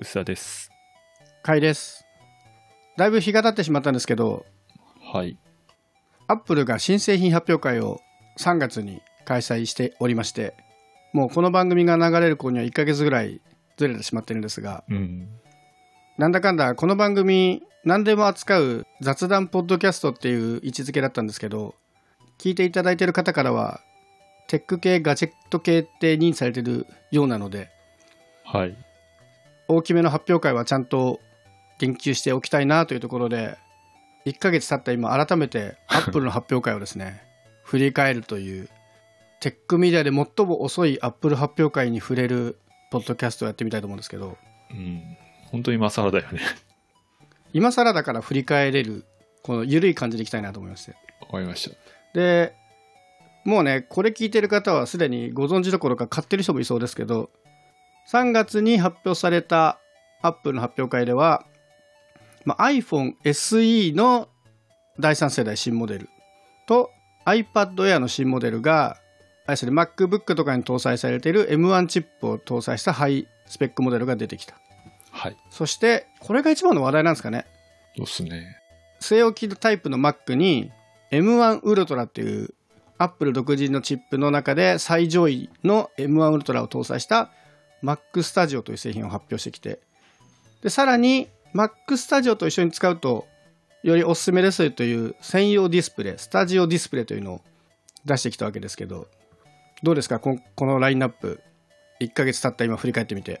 薄田です。かいです。だいぶ日が経ってしまったんですけど、はい。アップルが新製品発表会を3月に開催しておりまして、もうこの番組が流れる頃には1ヶ月ぐらいずれてしまってるんですが、うん。なんだかんだこの番組何でも扱う雑談ポッドキャストっていう位置づけだったんですけど、聞いていただいている方からは、テック系、ガジェット系って認知されてるようなので、はい。大きめの発表会はちゃんと言及しておきたいなというところで1ヶ月経った今改めてアップルの発表会をですね 振り返るというテックメディアで最も遅いアップル発表会に触れるポッドキャストをやってみたいと思うんですけどうん。本当に今更だよね。今更だから振り返れるこの緩い感じでいきたいなと思いましてわかりました。でもうねこれ聞いてる方はすでにご存知どころか買ってる人もいそうですけど3月に発表されたアップルの発表会では、まあ、iPhone SE の第3世代新モデルと iPad Air の新モデルがあれですね MacBook とかに搭載されている M1 チップを搭載したハイスペックモデルが出てきたはい。そしてこれが一番の話題なんですかねそうっすね。据え置きタイプの Mac に M1 ウルトラっていう Apple 独自のチップの中で最上位の M1 ウルトラを搭載した Mac Studio という製品を発表してきてでさらに Mac Studio と一緒に使うとよりおすすめですという専用ディスプレイスタジオディスプレイというのを出してきたわけですけどどうですか？ここのラインナップ1ヶ月経った今振り返ってみて。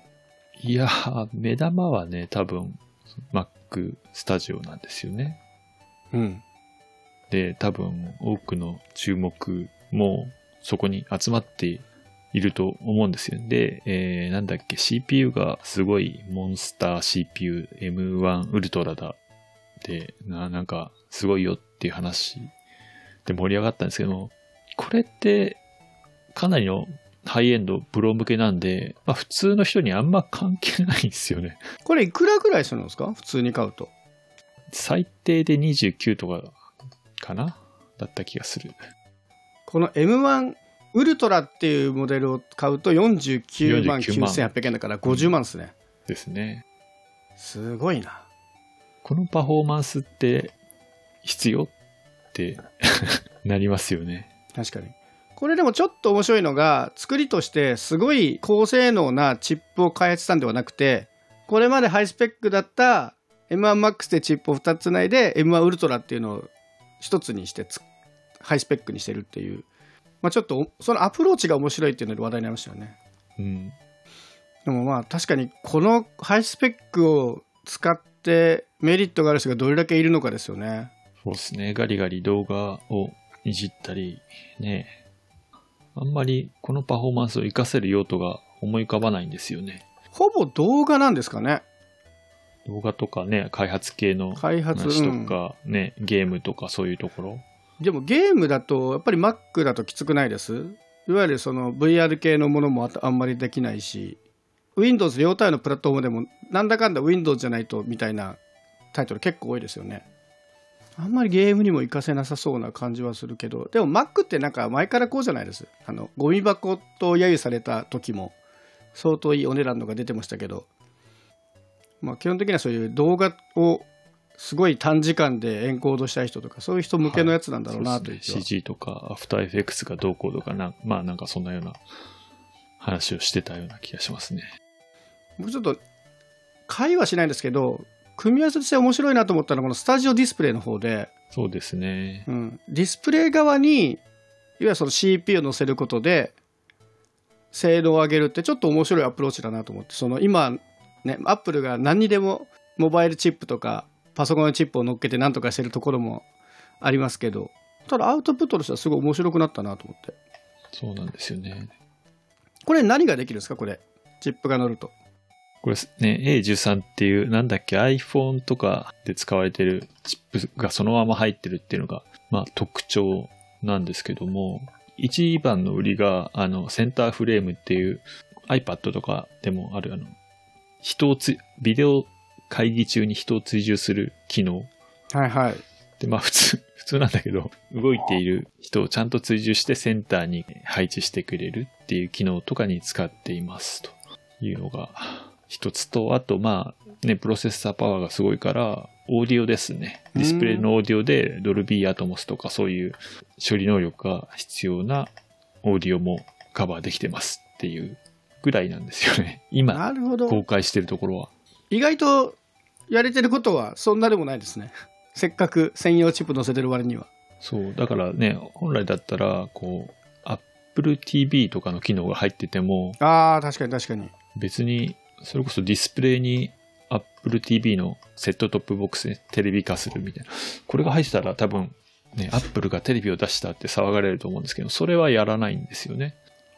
いやー、目玉はね、多分、Mac スタジオなんですよね。うん。で、多分、多くの注目もそこに集まっていると思うんですよ。で、えー、なんだっけ、CPU がすごいモンスター CPU M1 ウルトラだ。で、な、なんか、すごいよっていう話で盛り上がったんですけども、これって、かなりのハイエンド、プロ向けなんで、まあ普通の人にあんま関係ないんですよね。これいくらぐらいするんですか？普通に買うと最低で29とかかな？だった気がする。この M1 ウルトラっていうモデルを買うと49万49万9800円だから50万ですね、ですね。すごいなこのパフォーマンスって必要って なりますよね。確かにこれでもちょっと面白いのが作りとしてすごい高性能なチップを開発したんではなくてこれまでハイスペックだった M1MAX でチップを2つつないで M1 ウルトラっていうのを1つにしてつハイスペックにしてるっていう、まあ、ちょっとおそのアプローチが面白いっていうので話題になりましたよねうん。でもまあ確かにこのハイスペックを使ってメリットがある人がどれだけいるのかですよね。そうですね。ガリガリ動画をいじったり、ね。あんまりこのパフォーマンスを活かせる用途が思い浮かばないんですよね。ほぼ動画なんですかね。動画とかね、開発系の開発、話うんとか、ね、ゲームとかそういうところ。でもゲームだとやっぱり Mac だときつくないです？いわゆるその VR 系のものもあんまりできないし Windows 両体のプラットフォームでもなんだかんだ Windows じゃないとみたいなタイトル結構多いですよね。あんまりゲームにも活かせなさそうな感じはするけどでも Mac ってなんか前からこうじゃないです？あのゴミ箱と揶揄された時も相当いいお値段のが出てましたけど。まあ基本的にはそういう動画をすごい短時間でエンコードしたい人とかそういう人向けのやつなんだろうなという気は、そうですね。CG とか、アフターエフェクスがどうこうとかな、まあなんかそんなような話をしてたような気がしますね。僕ちょっと会話しないんですけど組み合わせとして面白いなと思ったのはこのスタジオディスプレイの方で、そうですね。うん、ディスプレイ側にいわゆるその CPU を載せることで精度を上げるってちょっと面白いアプローチだなと思ってその今ねアップルが何にでもモバイルチップとかパソコンのチップを乗っけて何とかしてるところもありますけどただアウトプットとしてはすごい面白くなったなと思って。そうなんですよね。これ何ができるんですか？これ。チップが乗ると。これね、A13 っていう、なんだっけ、iPhone とかで使われてるチップがそのまま入ってるっていうのが、まあ特徴なんですけども、一番の売りが、あの、センターフレームっていう iPad とかでもある、あの、人をつ、ビデオ会議中に人を追従する機能。はいはいで、まあ普通、普通なんだけど、動いている人をちゃんと追従してセンターに配置してくれるっていう機能とかに使っていますというのが一つと、あとまあね、プロセッサーパワーがすごいから、オーディオですね。ディスプレイのオーディオでドルビーアトモスとかそういう処理能力が必要なオーディオもカバーできてますっていうぐらいなんですよね。今、公開してるところは。意外とやれてることはそんなでもないですね せっかく専用チップ載せてる割にはそう。だからね、本来だったら、こう、Apple TV とかの機能が入ってても、あー確かに確かに別に、それこそディスプレイに Apple TV のセットトップボックスでテレビ化するみたいな。これが入ってたら多分、ね、Apple がテレビを出したって騒がれると思うんですけど、それはやらないんですよね。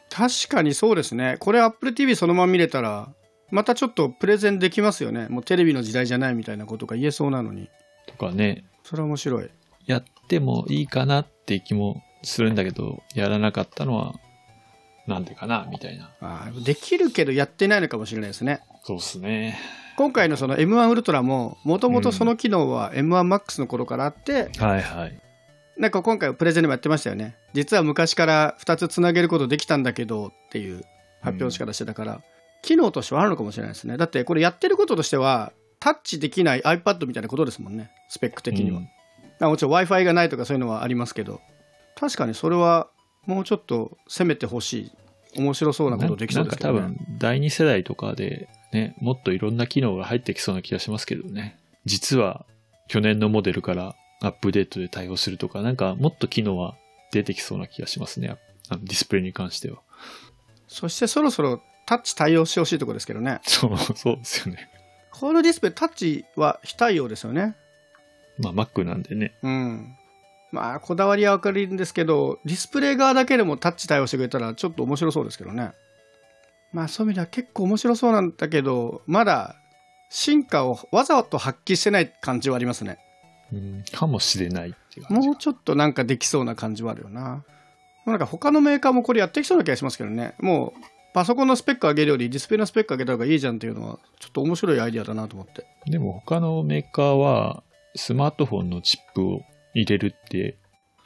確かにそうですねこれ Apple TV そのまま見れたらまたちょっとプレゼンできますよね。もうテレビの時代じゃないみたいなことが言えそうなのに。とかね、それは面白い。やってもいいかなって気もするんだけど、やらなかったのは、なんでかな、みたいな。あーできるけどやってないのかもしれないですね。そうっすね。今回のその M1 ウルトラももともとその機能は M1MAX の頃からあって、はいはい。なんか今回プレゼンでもやってましたよね。実は昔から2つつなげることできたんだけどっていう発表の仕方してたから、機能としてはあるのかもしれないですねだってこれやってることとしてはタッチできない iPad みたいなことですもんねスペック的には、うんまあもちろん w i f i がないとかそういうのはありますけど確かにそれはもうちょっと攻めてほしい面白そうなことできそうですけど、ね、なんか多分、第二世代とかで、ね、もっといろんな機能が入ってきそうな気がしますけどね。実は、去年のモデルからアップデートで対応するとか、なんかもっと機能は出てきそうな気がしますね。あのディスプレイに関しては。そしてそろそろタッチ対応してほしいところですけどねそう、そうですよね。このディスプレイタッチは非対応ですよねまあ、Mac なんでね。うん。まあ、こだわりは分かるんですけど、ディスプレイ側だけでもタッチ対応してくれたらちょっと面白そうですけどね。まあ、そういう意味では結構面白そうなんだけど、まだ進化をわざと発揮してない感じはありますね。うん、かもしれないっていうもうちょっとなんかできそうな感じはあるよな。なんか他のメーカーもこれやってきそうな気がしますけどね。もう、パソコンのスペック上げるよりディスプレイのスペック上げた方がいいじゃんっていうのは、ちょっと面白いアイディアだなと思って。でも他のメーカーは、スマートフォンのチップを入れるって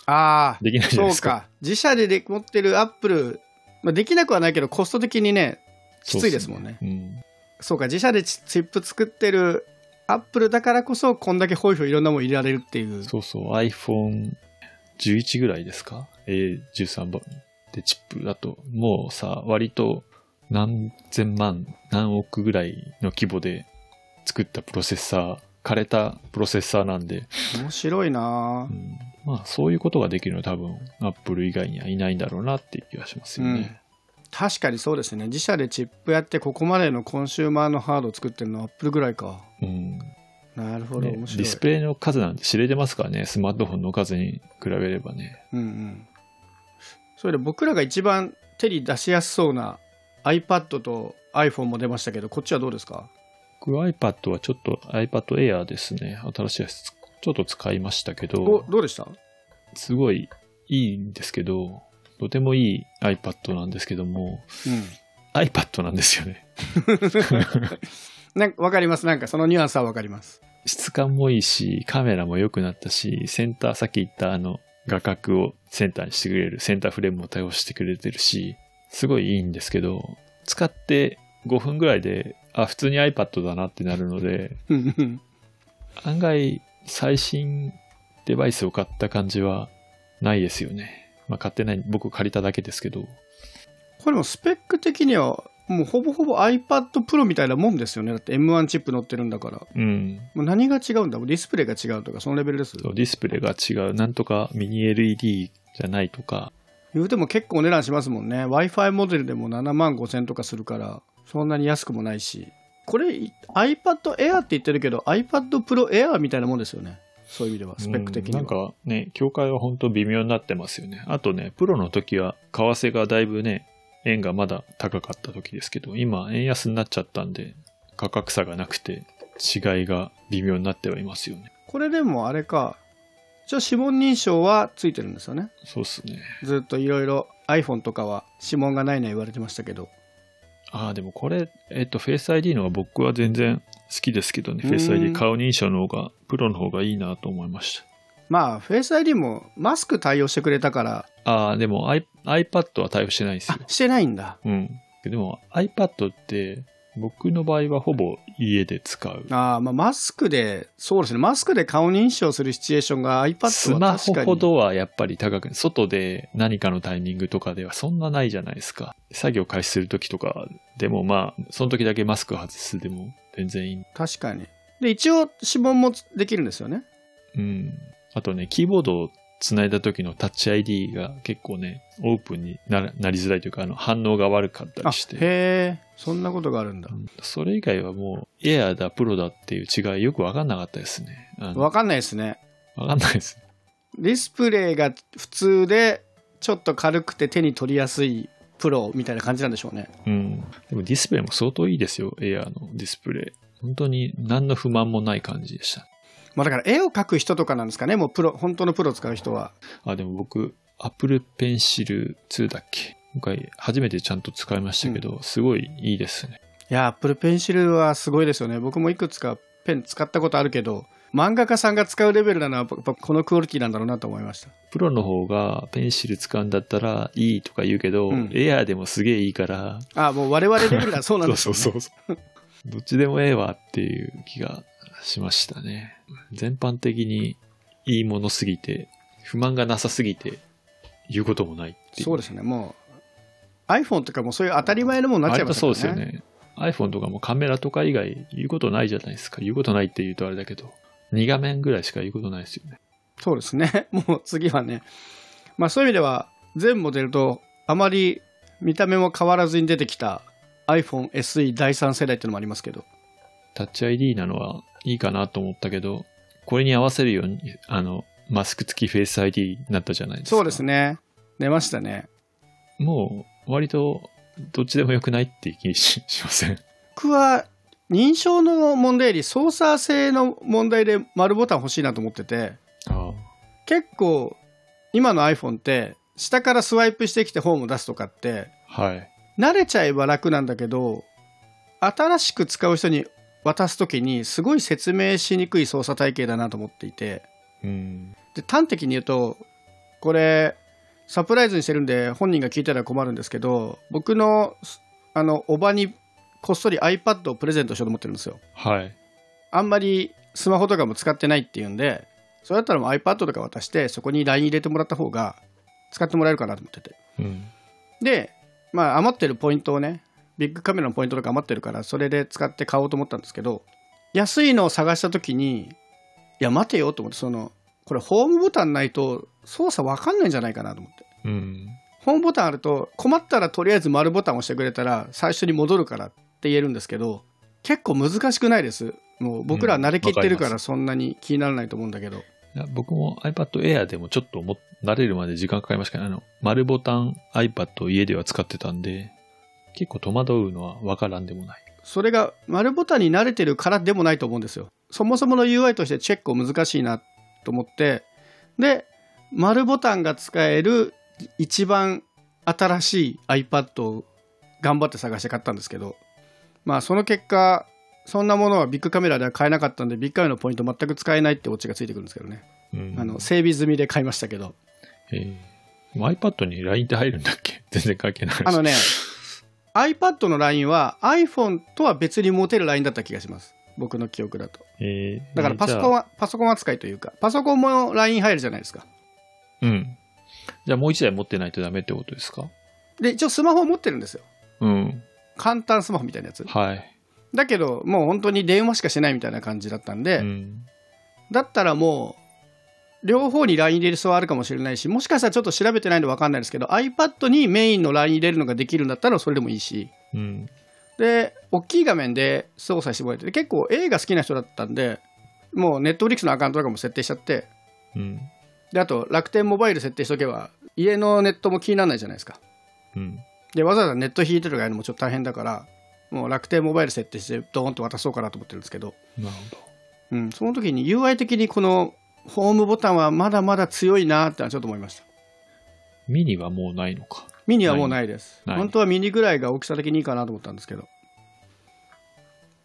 ああ、できないじゃないですか。そうか。自社でで持ってるアップル、まあ、できなくはないけど、コスト的にね、きついですもんね。そうっすね。そうか、自社でチチップ作ってるアップルだからこそ、こんだけホイホイいろんなもん入れられるっていううん。。そうそう、iPhone11 ぐらいですか ?A13 番でチップだと、もうさ、割と何千万、何億ぐらいの規模で作ったプロセッサー、枯れたプロセッサーなんで、面白いなぁうん、まあそういうことができるのは多分 Apple 以外にはいないんだろうなっていう気がしますよね。確かにそうですね。自社でチップやって、ここまでのコンシューマーのハードを作ってるのはアップルぐらいか。うんなるほど、ね面白い。ディスプレイの数なんて知れてますからね、スマートフォンの数に比べればね。うんうん。それで僕らが一番手に出しやすそうな iPad と iPhone も出ましたけど、こっちはどうですか？僕 iPad はちょっと iPad Air ですね。新しいやつ、ちょっと使いましたけおど、どうでした？すごいいいんですけど、とてもいい iPad なんですけども、うん。iPad なんですよね。なんかわかります？なんかそのニュアンスはわかります。質感もいいし、カメラも良くなったし、センター、さっき言ったあの、画角をセンターにしてくれる、センターフレームも対応してくれてるし、すごいいいんですけど、使って5分ぐらいで、あ、普通に iPad だなってなるので、案外最新デバイスを買った感じはないですよね。まあ買ってない、僕借りただけですけど。これもスペック的にはもうほぼほぼ iPad Pro みたいなもんですよね。だって M1 チップ乗ってるんだから。うん。もう何が違うんだ？もうディスプレイが違うとかそのレベルです。そうディスプレイが違う。なんとかミニ LED じゃないとか。言うても結構お値段しますもんね。w i f i モデルでも7万5千とかするからそんなに安くもないし。これ iPad Air って言ってるけど iPad Pro Air みたいなもんですよね。そういう意味ではスペック的には、うんなんかね、境界は本当微妙になってますよね。あとね、プロの時は為替がだいぶね、円がまだ高かった時ですけど、今円安になっちゃったんで、価格差がなくて違いが微妙になってはいますよね。これでもあれか。一応指紋認証はついてるんですよね。そうっすね。ずっといろいろ iPhone とかは指紋がないのは言われてましたけど。ああ、でもこれ、えっと、フェイス ID の方が僕は全然好きですけどね、うんフェイス ID 顔認証の方が、プロの方がいいなと思いましまあ Face ID もマスク対応してくれたからた。ああ、でも I- iPad は対応してないんですよ。あしてないんだうん。でも iPad って、僕の場合はほぼ家で使う。ああ、まあマスクで、そうですね、マスクで顔認証するシチュエーションが iPad はスマホ確かに。ほどはやっぱり高く、外で何かのタイミングとかではそんなないじゃないですか。作業開始するときとかでもまあ、その時だけマスク外すでも全然いい。確かに。で、一応指紋もできるんですよね。うん。あとね、キーボードを繋いだ時のタッチ ID が結構ね、オープンにななりづらいというか、あの反応が悪かったあ、りして。へえ、そんなことがあるんだう。んそれ以外はもう、エアだ、プロだっていう違いよくわかんなかったですね。わかんないですね。わかんないです。ディスプレイが普通で、ちょっと軽くて手に取りやすいプロみたいな感じなんでしょうね。うん。でもディスプレイも相当いいですよ、エアのディスプレイ。本当に何の不満もない感じでした。まあだから絵を描く人とかなんですかね、もうプロ、本当のプロ使う人は。あ、でも僕、Apple Pencil 2だっけ？今回初めてちゃんと使いましたけど、すごいいいですね。いや、Apple Pencil はすごいですよね。僕もいくつかペン使ったことあるけど、漫画家さんが使うレベルなのは、このクオリティなんだろうなと思いました。プロの方がペンシル使うんだったらいいとか言うけど、うんエアーでもすげえいいから、あ、もう我々レベルだ、そうなんですよ、ね。そうそうそう。どっちでもええわっていう気がしましたね。全般的にいいものすぎて、不満がなさすぎて、言うこともないっていう。そうですね、もう iPhone とかもそういう当たり前のものになっちゃいました割とからね。そうですよね。iPhone とかもカメラとか以外言うことないじゃないですか。言うことないって言うとあれだけど、2画面ぐらいしか言うことないですよね。そうですね。もう次はね。まあそういう意味では、全モデルとあまり見た目も変わらずに出てきた iPhone SE 第3世代っていうのもありますけど。タッチ ID なのはいいかなと思ったけど、これに合わせるように、あの、マスク付きフェイス ID になったじゃないですか。そうですね。出ましたね。もう、割と、どっちでもよくないって気ししません？僕は認証の問題より操作性の問題で丸ボタン欲しいなと思ってて、あ結構今の iPhone って下からスワイプしてきてホーム出すとかってあ。はい。慣れちゃえば楽なんだけど新しく使う人に渡す時にすごい説明しにくい操作体系だなと思っていてうん。で端的に言うとこれサプライズにしてるんで本人が聞いたら困るんですけど僕のあのおばにこっそり iPad をプレゼントしようと思ってるんですよはい。あんまりスマホとかも使ってないっていうんでそれだったらもう iPad とか渡してそこに LINE 入れてもらった方が使ってもらえるかなと思っててうん。でまあ余ってるポイントをねビッグカメラのポイントとか余ってるからそれで使って買おうと思ったんですけど安いのを探した時にいや待てよと思ってそのこれホームボタンないと操作わかんないんじゃないかなと思って。うん。ホームボタンあると困ったらとりあえず丸ボタンを押してくれたら最初に戻るからって言えるんですけど結構難しくないです。もう僕らは慣れきってるからりそんなに気にならないと思うんだけど、いや僕も iPad Air でもちょっとも慣れるまで時間かかりましたけど、あの、丸ボタン iPad を家では使ってたんで、結構戸惑うのはわからんでもない。それが丸ボタンに慣れてるからでもないと思うんですよそもそもの UI としてチェックを難しいなと思ってで丸ボタンが使える一番新しい iPad を頑張って探して買ったんですけどまあその結果そんなものはビッグカメラでは買えなかったんでビッグカメラのポイント全く使えないってオチがついてくるんですけどね、うん。あの整備済みで買いましたけどえー、iPad に LINE って入るんだっけ？全然関係ない。あのね iPad の LINE は iPhone とは別に持てる LINE だった気がします僕の記憶だとえーだからパソコンは。は、パソコン扱いというか、パソコンも LINE 入るじゃないですか。うん。じゃあもう一台持ってないとダメってことですか？で、一応スマホ持ってるんですよ。うん。簡単スマホみたいなやつ。はい。だけど、もう本当に電話しかしないみたいな感じだったんで、うん。だったらもう、両方に LINE 入れる必要はあるかもしれないし、もしかしたらちょっと調べてないんで分かんないですけど、iPad にメインの LINE 入れるのができるんだったらそれでもいいし、うん。で、大きい画面で操作してもらえて、結構映画好きな人だったんで、もう Netflix のアカウントとかも設定しちゃって、うん。で、あと楽天モバイル設定しとけば、家のネットも気にならないじゃないですか。うん。でわざわざネット引いてとかやるのもちょっと大変だからもう楽天モバイル設定してドーンと渡そうかなと思ってるんですけど、なるほど。うん、その時に UI 的にこのホームボタンはまだまだ強いなってちょっと思いました。ミニはもうないのか。ミニはもうないです。本当はミニぐらいが大きさ的にいいかなと思ったんですけど。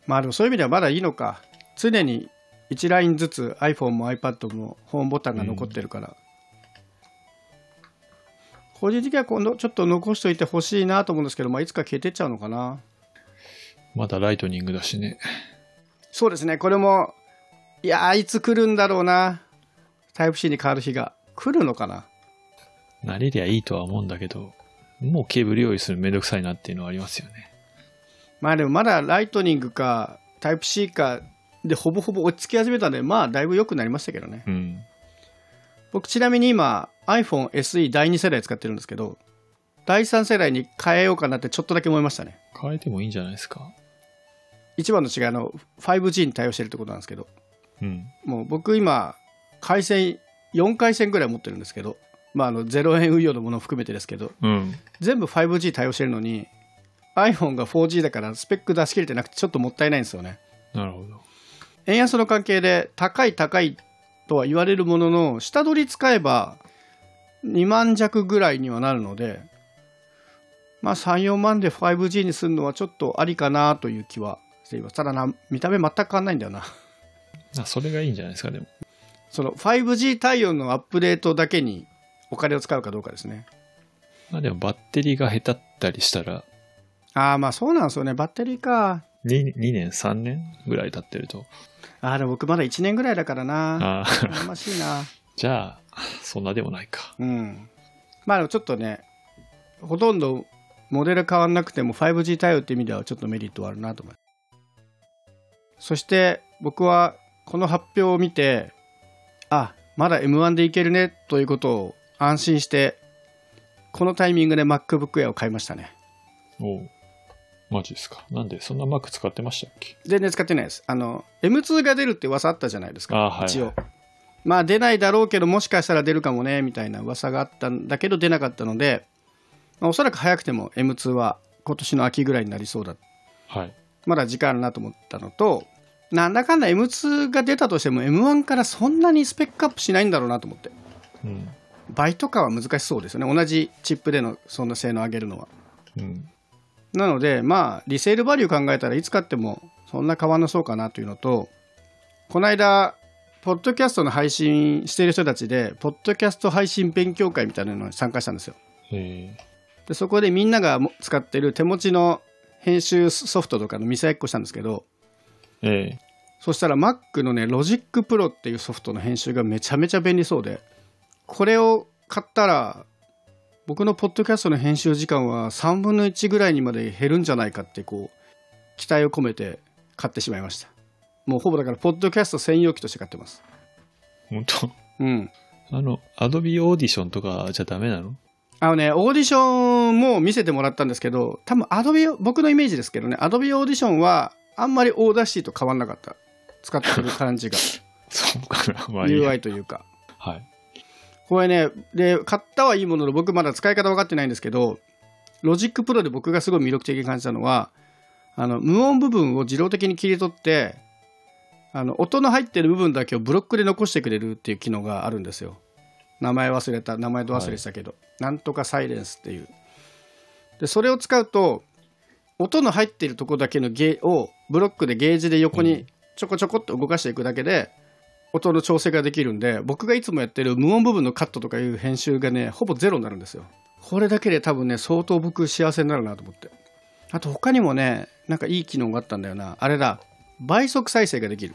まあでもそういう意味ではまだいいのか。常に1ラインずつ iPhone も iPad もホームボタンが残ってるから、個人的には今度ちょっと残しといてほしいなと思うんですけど、まあ、いつか消えてっちゃうのかな。まだライトニングだしね。そうですね、これも、いやー、いつ来るんだろうな。タイプ C に変わる日が。来るのかな？慣れりゃいいとは思うんだけど、もうケーブル用意するのめんどくさいなっていうのはありますよね。まあでもまだライトニングかタイプ C かでほぼほぼ落ち着き始めたんで、まあだいぶ良くなりましたけどね。うん。僕ちなみに今 iPhone SE 第2世代使ってるんですけど、第3世代に変えようかなってちょっとだけ思いましたね。変えてもいいんじゃないですか？一番の違いはあの 5G に対応してるってことなんですけど、うん。もう僕今回線4回線ぐらい持ってるんですけど、まああの0円運用のものを含めてですけど、うん。全部 5G 対応してるのに iPhone が 4G だからスペック出し切れてなくてちょっともったいないんですよねなるほど。円安の関係で高い高いとは言われるものの下取り使えば2万弱ぐらいにはなるのでまあ34万で 5G にするのはちょっとありかなという気はしていますただな見た目全く変わんないんだよなあそれがいいんじゃないですか、でも。その 5G 対応のアップデートだけにお金を使うかどうかですねまあでもバッテリーが下手ったりしたら、ああまあそうなんですよねバッテリーか 2, 2年、3年ぐらい経ってると。ああでも僕まだ1年ぐらいだからなああ、羨ましいな じゃあ、そんなでもないか。うん。まあでもちょっとね、ほとんどモデル変わんなくても 5G 対応って意味ではちょっとメリットはあるなと思います。そして僕はこの発表を見て、あ、まだ M1 でいけるねということを安心して、このタイミングで MacBook Air を買いましたね。おうマジですか。なんで、そんな Mac 使ってましたっけ？全然使ってないです。あの、M2 が出るって噂あったじゃないですか。一応。まあ出ないだろうけど、もしかしたら出るかもね、みたいな噂があったんだけど出なかったので、まあ、おそらく早くても M2 は今年の秋ぐらいになりそうだ。はい。まだ時間あるなと思ったのと、なんだかんだ M2 が出たとしても M1 からそんなにスペックアップしないんだろうなと思って。うん。倍とかは難しそうですよね。同じチップでのそんな性能を上げるのは。うん。なので、まあ、リセールバリュー考えたらいつ買ってもそんな変わんなそうかなというのと、この間、ポッドキャストの配信している人たちで、ポッドキャスト配信勉強会みたいなのに参加したんですよ。えでそこでみんながも使ってる手持ちの編集ソフトとかの見せ合いっこしたんですけど、ー、え。そしたら Mac のね、Logic Pro っていうソフトの編集がめちゃめちゃ便利そうで、これを買ったら、僕のポッドキャストの編集時間は3分の1ぐらいにまで減るんじゃないかってこう期待を込めて買ってしまいました。もうほぼだからポッドキャスト専用機として買ってます。ー、本当？うん。あの、Adobe Audition とかじゃダメなの？あのねオーディションも見せてもらったんですけど多分 Adobe 僕のイメージですけどね Adobe オーディションはあんまりオーダシティと変わんなかった使ってる感じが そうかな。まあいいや UI というかはい。これね、で、買ったはいいものの、僕まだ使い方分かってないんですけど、ロジックプロで僕がすごい魅力的に感じたのは、あの、無音部分を自動的に切り取って、あの、音の入ってる部分だけをブロックで残してくれるっていう機能があるんですよ。名前忘れた、名前と忘れしたけど、なんとか silence っていう。で、それを使うと、音の入っているとこだけのゲーをブロックでゲージで横にうん。ちょこちょこっと動かしていくだけで、音の調整ができるんで僕がいつもやってる無音部分のカットとかいう編集がねほぼゼロになるんですよ。これだけで多分ね相当僕幸せになるなと思って。あと他にもねなんかいい機能があったんだよな。あれだ。倍速再生ができる。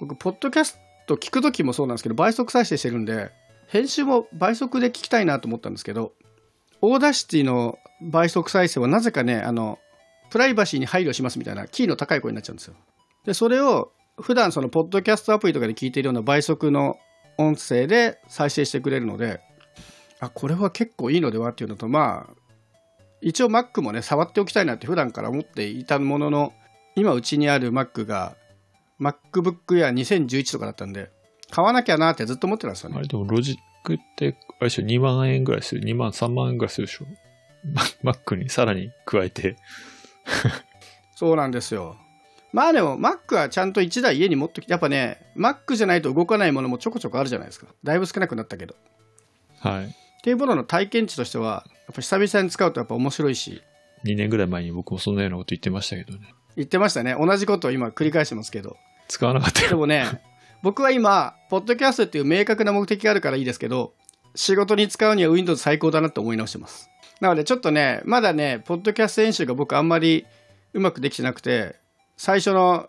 僕ポッドキャスト聞く時もそうなんですけど倍速再生してるんで編集も倍速で聞きたいなと思ったんですけどオーダシティの倍速再生はなぜかねあのプライバシーに配慮しますみたいなキーの高い声になっちゃうんですよでそれを普段そのポッドキャストアプリとかで聞いているような倍速の音声で再生してくれるのであこれは結構いいのではっていうのとまあ一応 Mac もね触っておきたいなって普段から思っていたものの今うちにある Mac が MacBook Air 2011とかだったんで買わなきゃなってずっと思ってたんですよねあれでもロジックって、あれでしょ、2万円ぐらいする。2万、3万円ぐらいするでしょ。Mac にさらに加えて。そうなんですよ。まあでも Mac はちゃんと1台家に持ってきてやっぱね Mac じゃないと動かないものもちょこちょこあるじゃないですか。だいぶ少なくなったけど。はい。っていうものの体験値としてはやっぱ久々に使うとやっぱ面白いし。2年ぐらい前に僕もそんなようなこと言ってましたけどね。言ってましたね。同じことを今繰り返してますけど。使わなかったよ。でもね 僕は今ポッドキャストっていう明確な目的があるからいいですけど仕事に使うには Windows 最高だなって思い直してますなのでちょっとねまだねポッドキャスト演習が僕あんまりうまくできてなくて最初の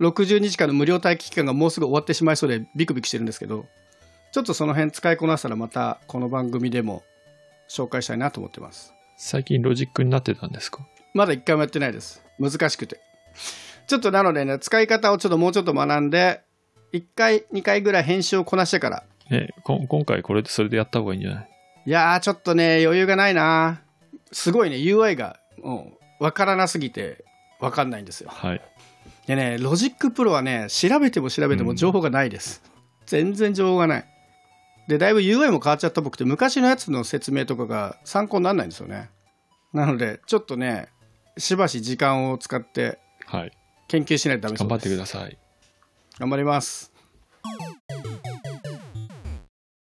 60日間の無料待機期間がもうすぐ終わってしまいそうでビクビクしてるんですけどちょっとその辺使いこなしたらまたこの番組でも紹介したいなと思ってます。最近ロジックになってたんですか？まだ一回もやってないです。難しくて。ちょっとなのでね使い方をちょっともうちょっと学んで1回2回ぐらい編集をこなしてから。え、こ今回これでそれでやった方がいいんじゃない？いやーちょっとね余裕がないな。すごいね UI がもう分からなすぎて分かんないんですよ。はい。でねロジックプロはね調べても調べても情報がないです、全然情報がない。でだいぶ UI も変わっちゃったっぽくて昔のやつの説明とかが参考にならないんですよね。なのでちょっとねしばし時間を使ってはい。研究しないとダメそうです頑張ってください。頑張ります